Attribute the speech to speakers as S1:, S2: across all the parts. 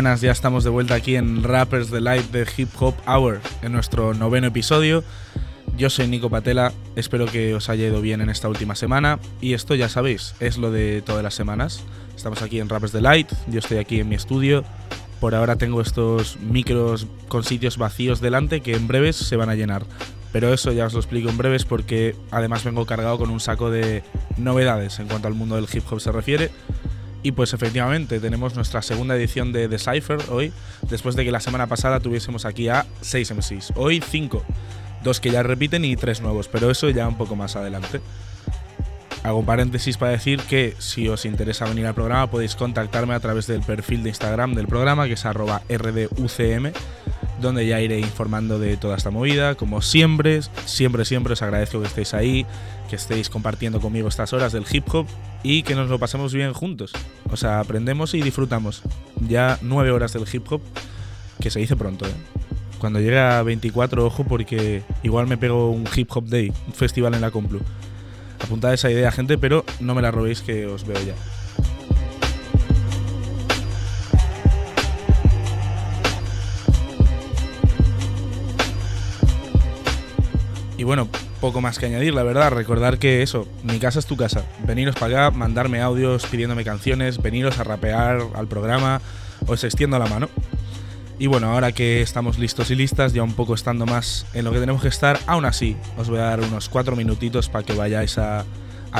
S1: buenas, ya estamos de vuelta aquí en Rappers Delight de Hip Hop Hour, en nuestro noveno episodio. Yo soy Nico Patela, espero que os haya ido bien en esta última semana y esto ya sabéis, es lo de todas las semanas. Estamos aquí en Rappers Delight, yo estoy aquí en mi estudio. Por ahora tengo estos micros con sitios vacíos delante que en breves se van a llenar. Pero eso ya os lo explico en breves porque además vengo cargado con un saco de novedades en cuanto al mundo del hip hop se refiere. Y pues efectivamente tenemos nuestra segunda edición de The Cypher hoy, después de que la semana pasada tuviésemos aquí a 6 MCs. Hoy 5, dos que ya repiten y tres nuevos, pero eso ya un poco más adelante. Hago paréntesis para decir que si os interesa venir al programa podéis contactarme a través del perfil de Instagram del programa, que es arroba rducm, donde ya iré informando de toda esta movida. Como siempre, siempre, siempre os agradezco que estéis ahí, que estéis compartiendo conmigo estas horas del hip hop y que nos lo pasemos bien juntos. O sea, aprendemos y disfrutamos. Ya nueve horas del hip hop, que se dice pronto, ¿eh? Cuando llegue a 24, ojo, porque igual me pego un hip hop day, un festival en la Complu. Apuntad esa idea, gente, pero no me la robéis que os veo ya. Y bueno, poco más que añadir, la verdad. Recordar que eso, mi casa es tu casa. Veniros para acá, mandarme audios pidiéndome canciones, veniros a rapear al programa, os extiendo la mano. Y bueno, ahora que estamos listos y listas, ya un poco estando más en lo que tenemos que estar, aún así, os voy a dar unos cuatro minutitos para que vayáis a,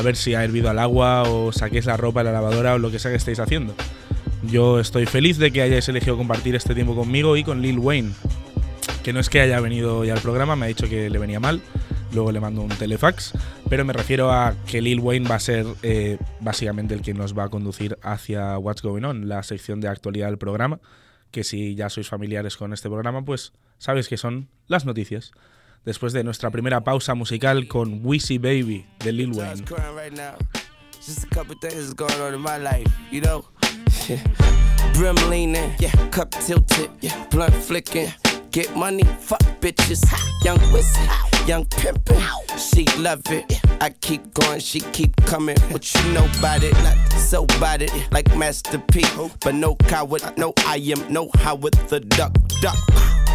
S1: ver si ha hervido al agua o saquéis la ropa de la lavadora o lo que sea que estéis haciendo. Yo estoy feliz de que hayáis elegido compartir este tiempo conmigo y con Lil Wayne, que no es que haya venido ya al programa, me ha dicho que le venía mal, luego le mando un telefax, pero me refiero a que Lil Wayne va a ser eh, básicamente el que nos va a conducir hacia What's Going On, la sección de actualidad del programa, que si ya sois familiares con este programa, pues sabéis que son las noticias. Después de nuestra primera pausa musical con Wheezy Baby de Lil Wayne.
S2: Just a couple things going on in my life, you know. Brim leaning, yeah, cup tilted, yeah, blunt flicking. Get money, fuck bitches. Young wizard, young pimpin'. She love it. I keep going, she keep coming. What you know about it? So about it, like Master P. But no coward, no I am, no how with the duck, duck.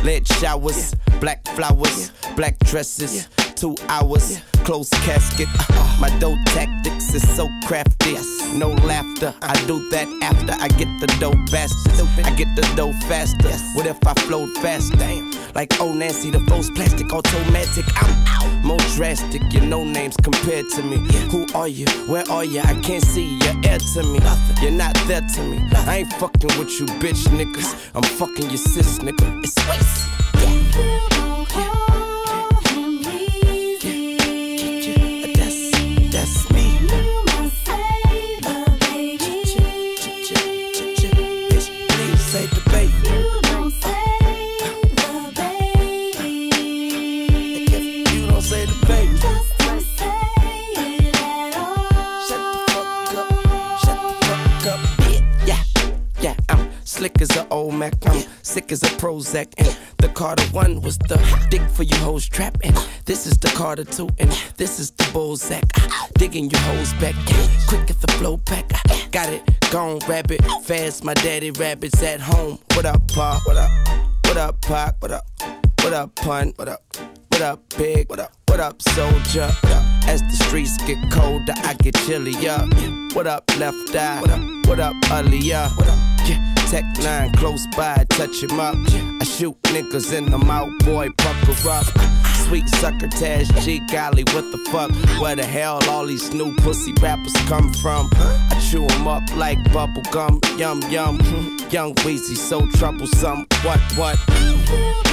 S2: Lead showers, black flowers, black dresses. Two hours, Close casket. Uh, my dough tactics is so crafty. No laughter. I do that after I get the dough faster. I get the dough faster. What if I flowed fast? Damn. Like old Nancy, the false plastic automatic. I'm out. More drastic, you know names compared to me. Who are you? Where are you? I can't see you. Air to me. Nothing. You're not there to me. I ain't fucking with you, bitch niggas. I'm fucking your sis, nigga. It's wasted. That's Mac. I'm sick as a Prozac. And the Carter one was the dick for you hoes trap. And this is the Carter two. And this is the Bozak. Ah, digging your hoes back. Quick at the flow pack. Ah, got it, gone rabbit. Fast, my daddy rabbits at home. What up, Pa? What up? What up, Pac? What up? What up, pun? What up? What up, big? What up? What up, soldier? What up? As the streets get colder, I get chillier. What up, left eye? What up? What up, Aaliyah? What up? Yeah. Tech nine close by, touch him up. I shoot niggas in the mouth, boy, pucker up. Sweet sucker Taz G, golly, what the fuck? Where the hell all these new pussy rappers come from? I chew 'em up like bubble gum, yum yum. Young Weezy, so troublesome. What, what?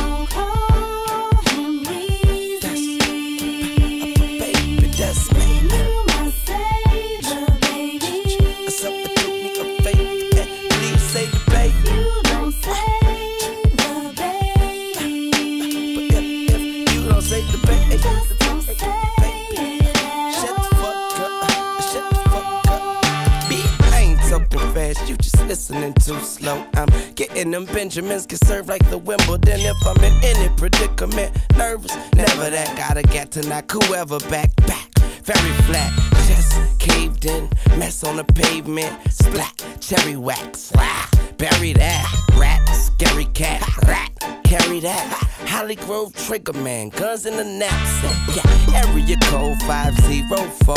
S2: Listening too slow. I'm getting them Benjamins can serve like the Wimbledon. If I'm in any predicament, nervous, never that. Gotta get to knock whoever back, back. Very flat, just caved in, mess on the pavement, splat, cherry wax. Ah, bury that. Rat, scary cat, rat, carry that. Holly Grove trigger man, guns in the knapsack. Yeah, area code 504.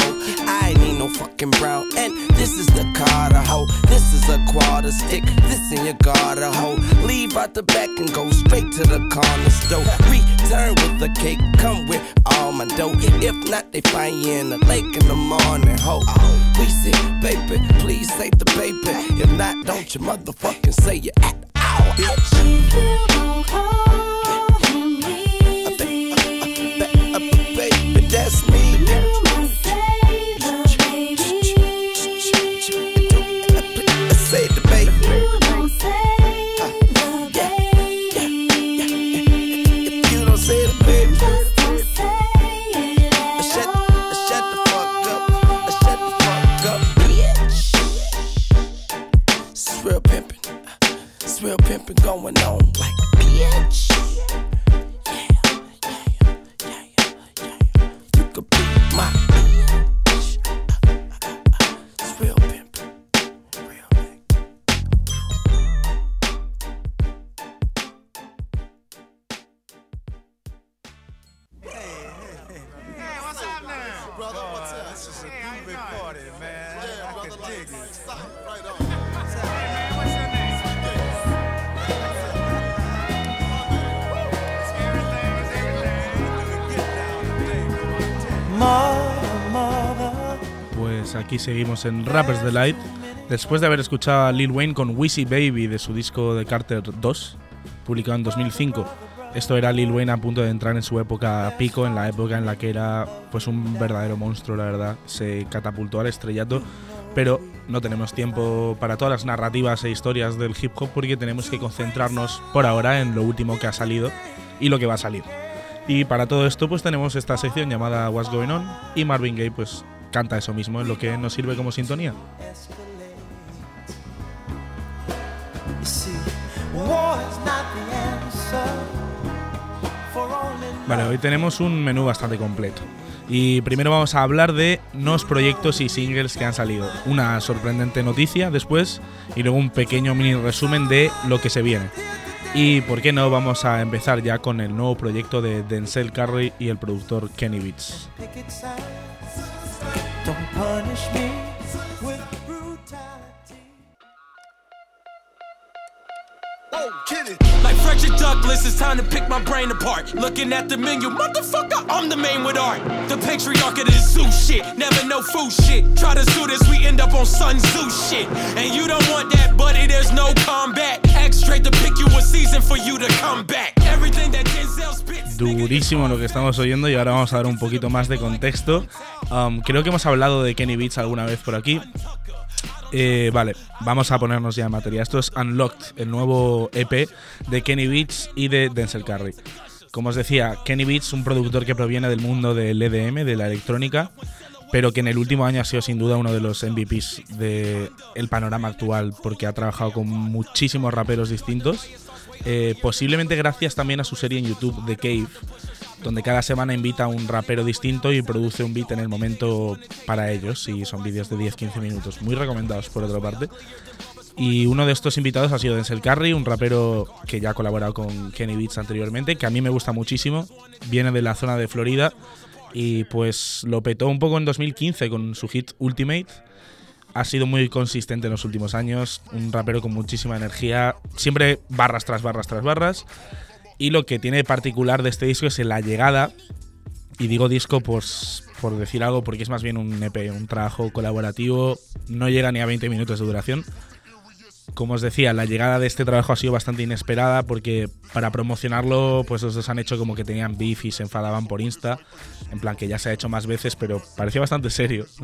S2: I ain't need no fucking brown. And this is the Carter hoe. This is a quarter stick. This in your garter hoe. Leave out the back and go straight to the corner store. Return with the cake, come with all my dough. If not, they find you in the lake in the morning, ho. We say, baby, please say the paper. If not, don't you motherfucking say you at bitch.
S3: This is a groovy party, man. Yeah, I can dig it. Stop right on.
S1: Pues aquí seguimos en Rappers Delight. Después de haber escuchado a Lil Wayne con Wheezy Baby de su disco de Carter 2, publicado en 2005. Esto era Lil Wayne a punto de entrar en su época pico, en la época en la que era pues un verdadero monstruo, la verdad. Se catapultó al estrellato, pero no tenemos tiempo para todas las narrativas e historias del hip hop porque tenemos que concentrarnos por ahora en lo último que ha salido y lo que va a salir. Y para todo esto pues tenemos esta sección llamada What's Going On y Marvin Gaye pues canta eso mismo en lo que nos sirve como sintonía. Vale, hoy tenemos un menú bastante completo. Y primero vamos a hablar de nuevos proyectos y singles que han salido. Una sorprendente noticia después y luego un pequeño mini resumen de lo que se viene. Y por qué no, vamos a empezar ya con el nuevo proyecto de Denzel Curry y el productor Kenny Beats.
S4: Don't
S5: Like Frederick Douglass, it's time to pick my brain apart. Looking at the menu, motherfucker, I'm the man with art. The patriarch of this zoo shit, never no food shit. Try to sue this, we end up on Sun Tzu shit. And you don't want that, buddy, there's no combat. Act straight to pick you a season for you to come back. Everything that Denzel spits.
S1: Durísimo lo que estamos oyendo y ahora vamos a dar un poquito más de contexto. Um, creo que hemos hablado de Kenny Beats alguna vez por aquí. Eh, vale, vamos a ponernos ya en materia. Esto es Unlocked, el nuevo EP de Kenny Beats y de Denzel Curry. Como os decía, Kenny Beats, un productor que proviene del mundo del EDM, de la electrónica, pero que en el último año ha sido sin duda uno de los MVPs del panorama actual, porque ha trabajado con muchísimos raperos distintos. Eh, posiblemente gracias también a su serie en YouTube The Cave, donde cada semana invita a un rapero distinto y produce un beat en el momento para ellos, y son vídeos de 10-15 minutos, muy recomendados por otra parte. Y uno de estos invitados ha sido Denzel Curry, un rapero que ya ha colaborado con Kenny Beats anteriormente, que a mí me gusta muchísimo, viene de la zona de Florida y pues lo petó un poco en 2015 con su hit Ultimate. Ha sido muy consistente en los últimos años, un rapero con muchísima energía, siempre barras tras barras tras barras. Y lo que tiene de particular de este disco es la llegada, y digo disco pues, por decir algo porque es más bien un EP, un trabajo colaborativo, no llega ni a 20 minutos de duración. Como os decía, la llegada de este trabajo ha sido bastante inesperada porque para promocionarlo, pues los dos han hecho como que tenían beef y se enfadaban por Insta. En plan que ya se ha hecho más veces, pero parecía bastante serio.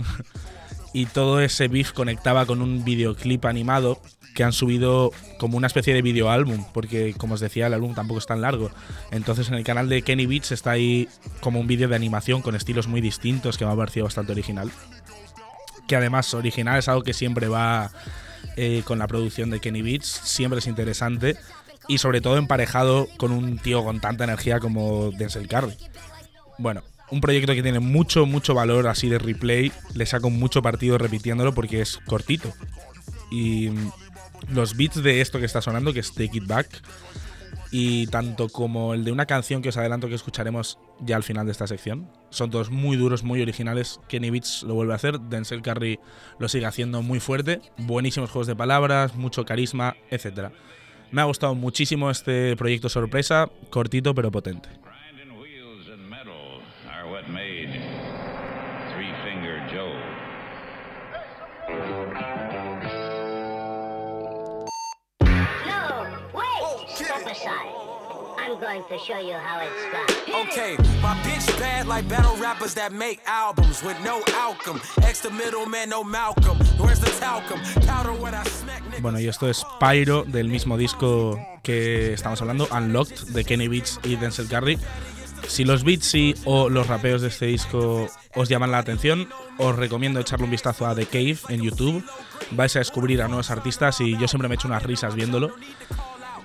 S1: y todo ese beef conectaba con un videoclip animado que han subido como una especie de videoálbum, porque como os decía, el álbum tampoco es tan largo. Entonces en el canal de Kenny Beats está ahí como un vídeo de animación con estilos muy distintos que me ha parecido bastante original. Que además original es algo que siempre va eh, con la producción de Kenny Beats, siempre es interesante y sobre todo emparejado con un tío con tanta energía como Denzel Curry. Bueno, un proyecto que tiene mucho, mucho valor así de replay, le saco mucho partido repitiéndolo porque es cortito. Y Los beats de esto que está sonando, que es Take It Back, y tanto como el de una canción que os adelanto que escucharemos ya al final de esta sección. Son todos muy duros, muy originales. Kenny Beats lo vuelve a hacer, Denzel Curry lo sigue haciendo muy fuerte. Buenísimos juegos de palabras, mucho carisma, etc. Me ha gustado muchísimo este proyecto sorpresa, cortito pero potente.
S6: Going to show you how it's done.
S5: Okay, my bitch bad like battle rappers that make albums with no outcome. Ex the middleman, no Malcolm. Where's the talcum? Powder what I smack niggas.
S1: Bueno, y esto es Pyro del mismo disco que estamos hablando, Unlocked, de Kenny Beats y Denzel Curry. Si los beats y o los rapeos de este disco os llaman la atención, os recomiendo echarle un vistazo a The Cave en YouTube. Vais a descubrir a nuevos artistas y yo siempre me echo unas risas viéndolo.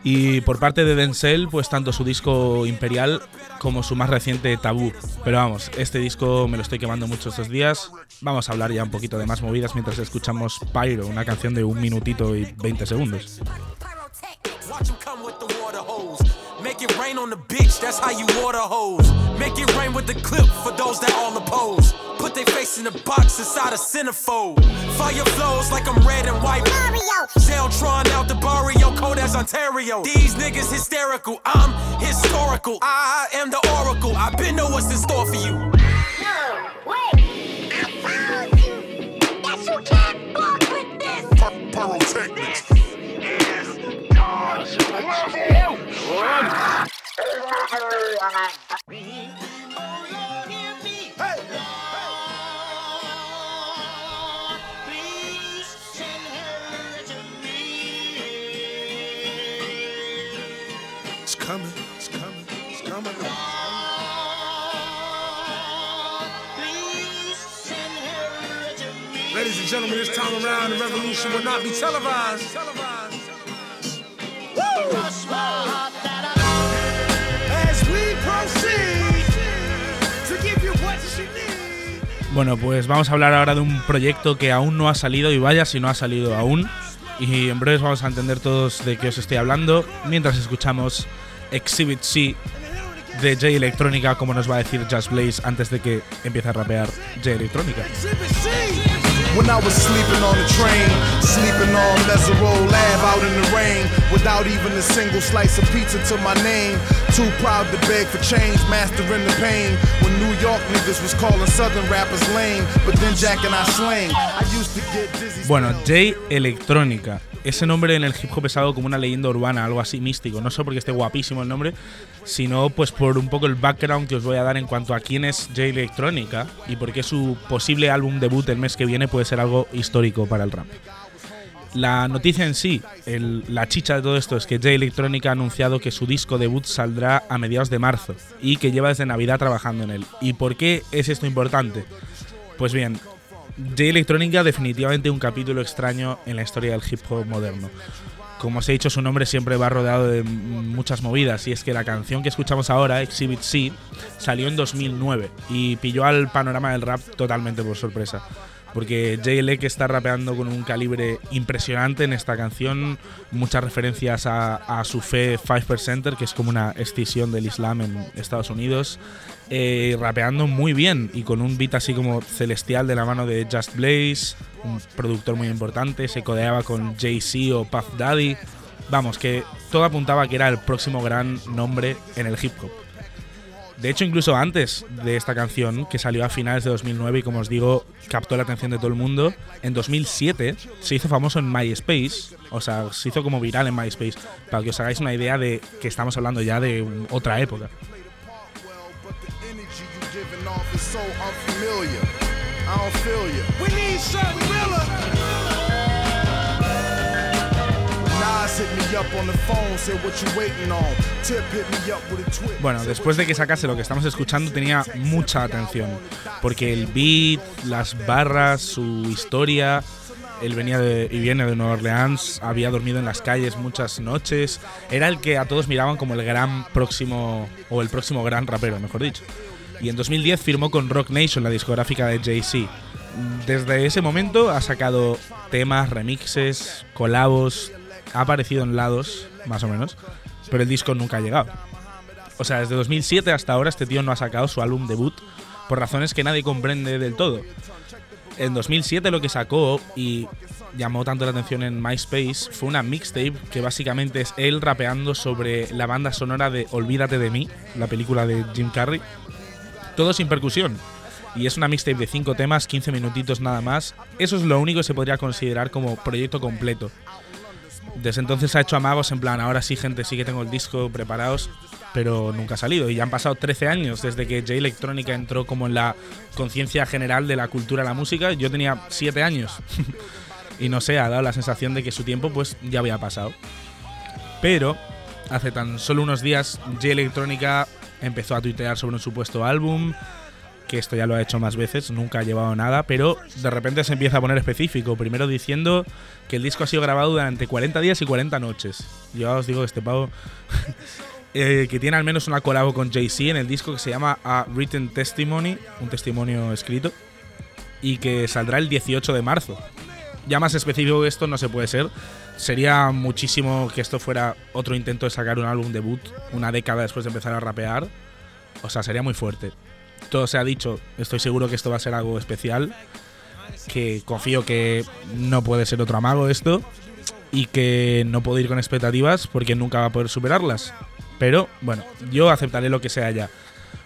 S1: Y por parte de Denzel, pues tanto su disco Imperial como su más reciente Tabú. Pero vamos, este disco me lo estoy quemando mucho estos días. Vamos a hablar ya un poquito de más movidas mientras escuchamos Pyro, una canción de un minutito y 20 segundos.
S5: Watch 'em come with the water hose. Make it rain on the bitch, that's how you water hose. Make it rain with the clip for those that all oppose. Put their face in the box inside a centerfold. Fire flows like I'm red and white.
S6: Mario!
S5: Zeltron out the barrio, cold as Ontario. These niggas hysterical, I'm historical. I am the oracle, I've been know what's in store for you.
S3: Will not be televised. Woo! As we proceed to give you what you need.
S1: Bueno, pues vamos a hablar ahora de un proyecto que aún no ha salido y vaya si no ha salido aún. Y en breve vamos a entender todos de qué os estoy hablando mientras escuchamos Exhibit C de J Electrónica, como nos va a decir Just Blaze antes de que empiece a rapear J Electrónica.
S3: When I was sleeping on the train, sleeping on Mesereau Lab out in the rain, without even a single slice of pizza to my name. Too proud to beg for change, mastering the pain. When New York niggas was calling Southern rappers lame, but then Jack and I slang. I used to get dizzy.
S1: Bueno, J Electrónica. Ese nombre en el hip hop pesado como una leyenda urbana, algo así místico. No solo porque esté guapísimo el nombre, sino pues por un poco el background que os voy a dar en cuanto a quién es J Electrónica y por qué su posible álbum debut el mes que viene puede ser algo histórico para el rap. La noticia en sí, la chicha de todo esto es que J Electrónica ha anunciado que su disco debut saldrá a mediados de marzo y que lleva desde Navidad trabajando en él. ¿Y por qué es esto importante? Pues bien, J Electrónica definitivamente un capítulo extraño en la historia del hip hop moderno. Como os he dicho, su nombre siempre va rodeado de muchas movidas y es que la canción que escuchamos ahora, Exhibit C, salió en 2009 y pilló al panorama del rap totalmente por sorpresa. Porque JLE que está rapeando con un calibre impresionante en esta canción, muchas referencias a, a su fe 5%, que es como una escisión del Islam en Estados Unidos, eh, rapeando muy bien y con un beat así como celestial de la mano de Just Blaze, un productor muy importante, se codeaba con Jay-Z o Puff Daddy. Vamos, que todo apuntaba que era el próximo gran nombre en el hip hop. De hecho, incluso antes de esta canción, que salió a finales de 2009 y como os digo, captó la atención de todo el mundo, en 2007 se hizo famoso en MySpace, o sea, se hizo como viral en MySpace, para que os hagáis una idea de que estamos hablando ya de otra época. Bueno, después de que sacase lo que estamos escuchando tenía mucha atención, porque el beat, las barras, su historia, él venía de, y viene de Nueva Orleans, había dormido en las calles muchas noches, era el que a todos miraban como el gran próximo, o el próximo gran rapero, mejor dicho. Y en 2010 firmó con Rock Nation, la discográfica de Jay-Z. Desde ese momento ha sacado temas, remixes, colabos, ha aparecido en lados, más o menos, pero el disco nunca ha llegado. O sea, desde 2007 hasta ahora este tío no ha sacado su álbum debut por razones que nadie comprende del todo. En 2007 lo que sacó y llamó tanto la atención en MySpace fue una mixtape que básicamente es él rapeando sobre la banda sonora de Olvídate de mí, la película de Jim Carrey. Todo sin percusión. Y es una mixtape de 5 temas, 15 minutitos nada más. Eso es lo único que se podría considerar como proyecto completo. Desde entonces ha hecho amagos en plan, ahora sí gente, sí que tengo el disco preparados, pero nunca ha salido. Y ya han pasado 13 años desde que J Electrónica entró como en la conciencia general de la cultura de la música. Yo tenía 7 años. y no sé, ha dado la sensación de que su tiempo pues ya había pasado. Pero hace tan solo unos días J Electrónica empezó a tuitear sobre un supuesto álbum, que esto ya lo ha hecho más veces, nunca ha llevado nada, pero de repente se empieza a poner específico, primero diciendo que el disco ha sido grabado durante 40 días y 40 noches. Yo os digo que este pavo eh, que tiene al menos una colabo con Jay-Z en el disco que se llama A Written Testimony, un testimonio escrito, y que saldrá el 18 de marzo. Ya más específico que esto no se puede ser. Sería muchísimo que esto fuera otro intento de sacar un álbum debut una década después de empezar a rapear. O sea, sería muy fuerte. Todo se ha dicho, estoy seguro que esto va a ser algo especial. Que confío que no puede ser otro amago esto. Y que no puedo ir con expectativas porque nunca va a poder superarlas. Pero bueno, yo aceptaré lo que sea ya.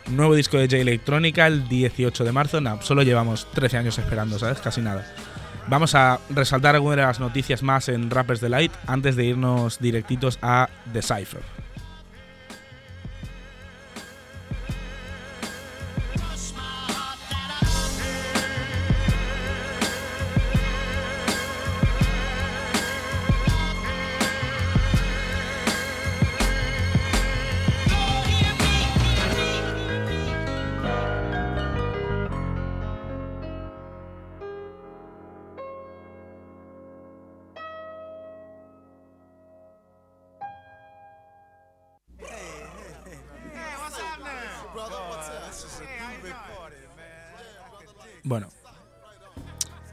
S1: Nuevo disco de J Electrónica el 18 de marzo. No, solo llevamos 13 años esperando, ¿sabes? Casi nada. Vamos a resaltar algunas de las noticias más en Rappers Delight antes de irnos directitos a The Cypher.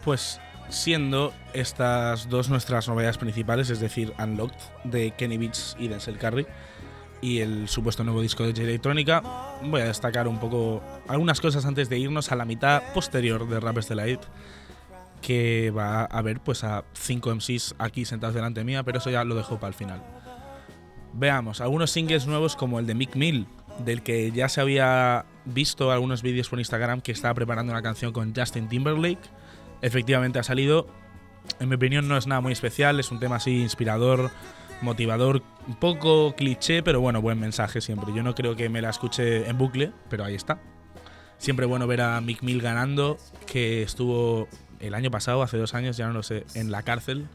S1: Pues siendo estas dos nuestras novedades principales, es decir, Unlocked de Kenny Beats y Denzel Curry y el supuesto nuevo disco de J Electrónica, voy a destacar un poco algunas cosas antes de irnos a la mitad posterior de Rappers Delight que va a haber pues a cinco MCs aquí sentados delante mía, pero eso ya lo dejo para el final. Veamos, algunos singles nuevos como el de Mick Mill, del que ya se había visto algunos vídeos por Instagram que estaba preparando una canción con Justin Timberlake. Efectivamente ha salido. En mi opinión no es nada muy especial, es un tema así inspirador, motivador, un poco cliché, pero bueno, buen mensaje siempre. Yo no creo que me la escuche en bucle, pero ahí está. Siempre bueno ver a Mick Mill ganando, que estuvo el año pasado, hace dos años, ya no lo sé, en la cárcel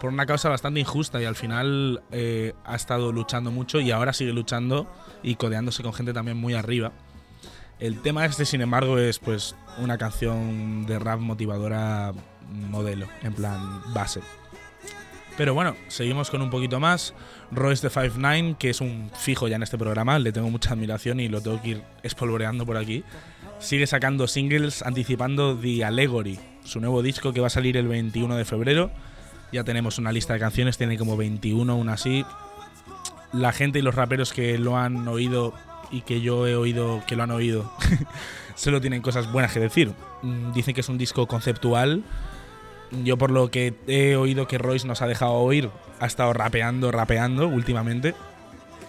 S1: por una causa bastante injusta y al final eh, ha estado luchando mucho y ahora sigue luchando y codeándose con gente también muy arriba. El tema este, sin embargo, es pues una canción de rap motivadora modelo, en plan base. Pero bueno, seguimos con un poquito más. Royce de 59, que es un fijo ya en este programa, le tengo mucha admiración y lo tengo que ir espolvoreando por aquí. Sigue sacando singles anticipando The Allegory, su nuevo disco que va a salir el 21 de febrero. Ya tenemos una lista de canciones, tiene como 21, una así. La gente y los raperos que lo han oído y que yo he oído que lo han oído solo tienen cosas buenas que decir. Mm, Dicen que es un disco conceptual. Yo por lo que he oído que Royce nos ha dejado oír, ha estado rapeando, rapeando últimamente,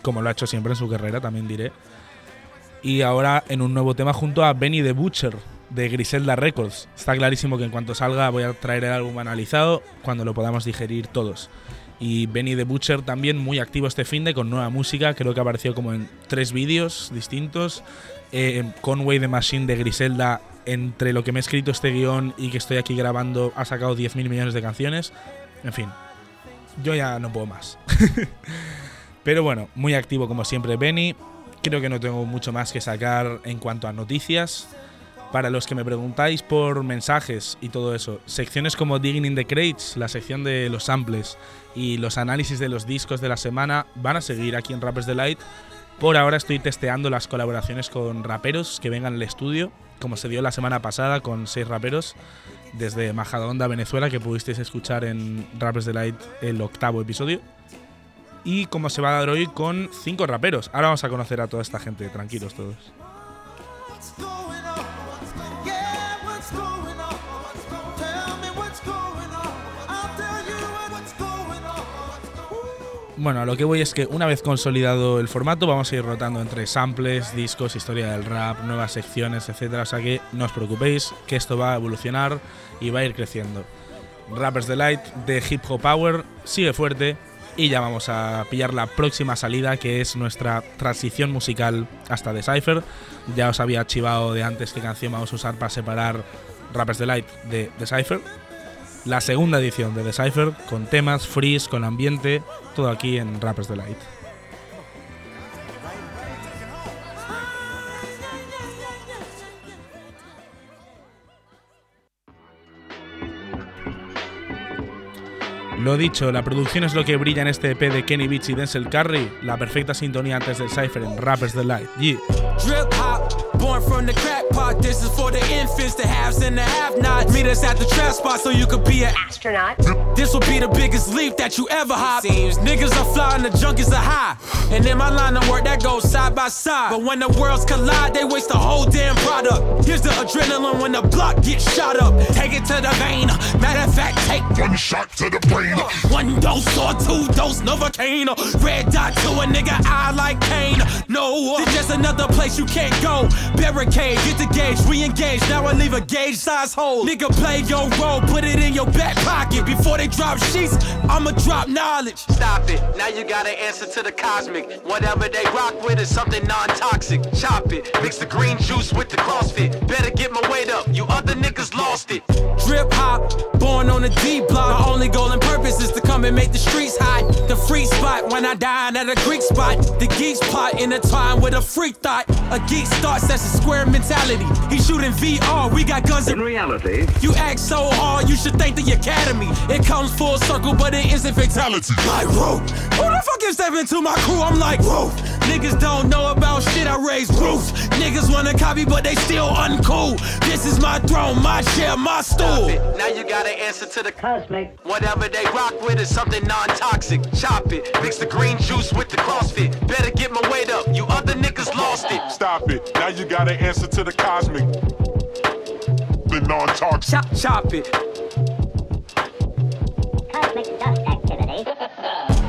S1: como lo ha hecho siempre en su carrera, también diré. Y ahora en un nuevo tema junto a Benny the Butcher de Griselda Records. Está clarísimo que en cuanto salga voy a traer el álbum analizado cuando lo podamos digerir todos. Y Benny the Butcher también muy activo este fin de con nueva música, creo que ha aparecido como en tres vídeos distintos. Eh, Conway the Machine de Griselda, entre lo que me he escrito este guion y que estoy aquí grabando, ha sacado 10.000 millones de canciones. En fin, yo ya no puedo más. Pero bueno, muy activo como siempre Benny. Creo que no tengo mucho más que sacar en cuanto a noticias. Para los que me preguntáis por mensajes y todo eso, secciones como Digging in the Crates, la sección de los samples y los análisis de los discos de la semana van a seguir aquí en Rappers Delight. Por ahora estoy testeando las colaboraciones con raperos que vengan al estudio, como se dio la semana pasada con seis raperos, desde Majadahonda, Venezuela, que pudisteis escuchar en Rappers Delight el octavo episodio. Y como se va a dar hoy con cinco raperos. Ahora vamos a conocer a toda esta gente, tranquilos todos. Bueno, a lo que voy es que una vez consolidado el formato, vamos a ir rotando entre samples, discos, historia del rap, nuevas secciones, etcétera. O sea que no os preocupéis, que esto va a evolucionar y va a ir creciendo. Rappers Delight de Hip Hop Power sigue fuerte y ya vamos a pillar la próxima salida que es nuestra transición musical hasta Decipher. Ya os había archivado de antes qué canción vamos a usar para separar Rappers Delight de Decipher. La segunda edición de Decipher con temas, freeze, con ambiente, todo aquí en Rappers Delight. Lo dicho, la producción es lo que brilla en este EP de Kenny Beats y Denzel Curry, la perfecta sintonía antes del Cypher en Rappers Delight. Yeah.
S5: Born from the crack pot. This is for the infants, the haves and the have-nots. Meet us at the trap spot so you could be an
S6: Astronaut.
S5: This will be the biggest leap that you ever hop. Seems niggas are flying, the junkies are high. And in my line of work, that goes side by side. But when the worlds collide, they waste the whole damn product. Here's the adrenaline when the block gets shot up. Take it to the vein. Matter of fact, take
S7: One shot to the brain.
S5: one dose or two dose Novocaine. Red dot to a nigga eye like Kane. No, it's just another place you can't go. Barricade, get the gauge, re-engage. Now I leave a gauge size hole. Nigga, play your role, put it in your back pocket. Before they drop sheets, I'ma drop knowledge.
S8: Stop it. Now you gotta answer to the cosmic. Whatever they rock with is something non-toxic. Chop it. Mix the green juice with the CrossFit. Better get my weight up. You other niggas lost it.
S5: Drip hop, born on the D block. My only goal and purpose is to come and make the streets hot. The free spot when I dine at a Greek spot. The geeks pot in a time with a freak thought. A geek starts as a square mentality. He shooting VR, we got guns in
S7: reality,
S5: You act so hard, you should thank the academy. It comes full circle, but it isn't fatality. Like, whoa, who the fuck is stepping into my crew? I'm like, whoa. Niggas don't know about shit, I raise roofs. Niggas wanna copy, but they still uncool. This is my throne, my chair, my
S8: Stop
S5: stool.
S8: it. Now you gotta answer to the
S6: Cosmic.
S8: Whatever they rock with is something non-toxic. Chop it. Mix the green juice with the CrossFit. Better get my weight up. You other niggas lost it.
S7: stop it. Now you gotta answer to the cosmic. The non-toxic.
S5: Chop, chop it.
S6: Cosmic dust activity.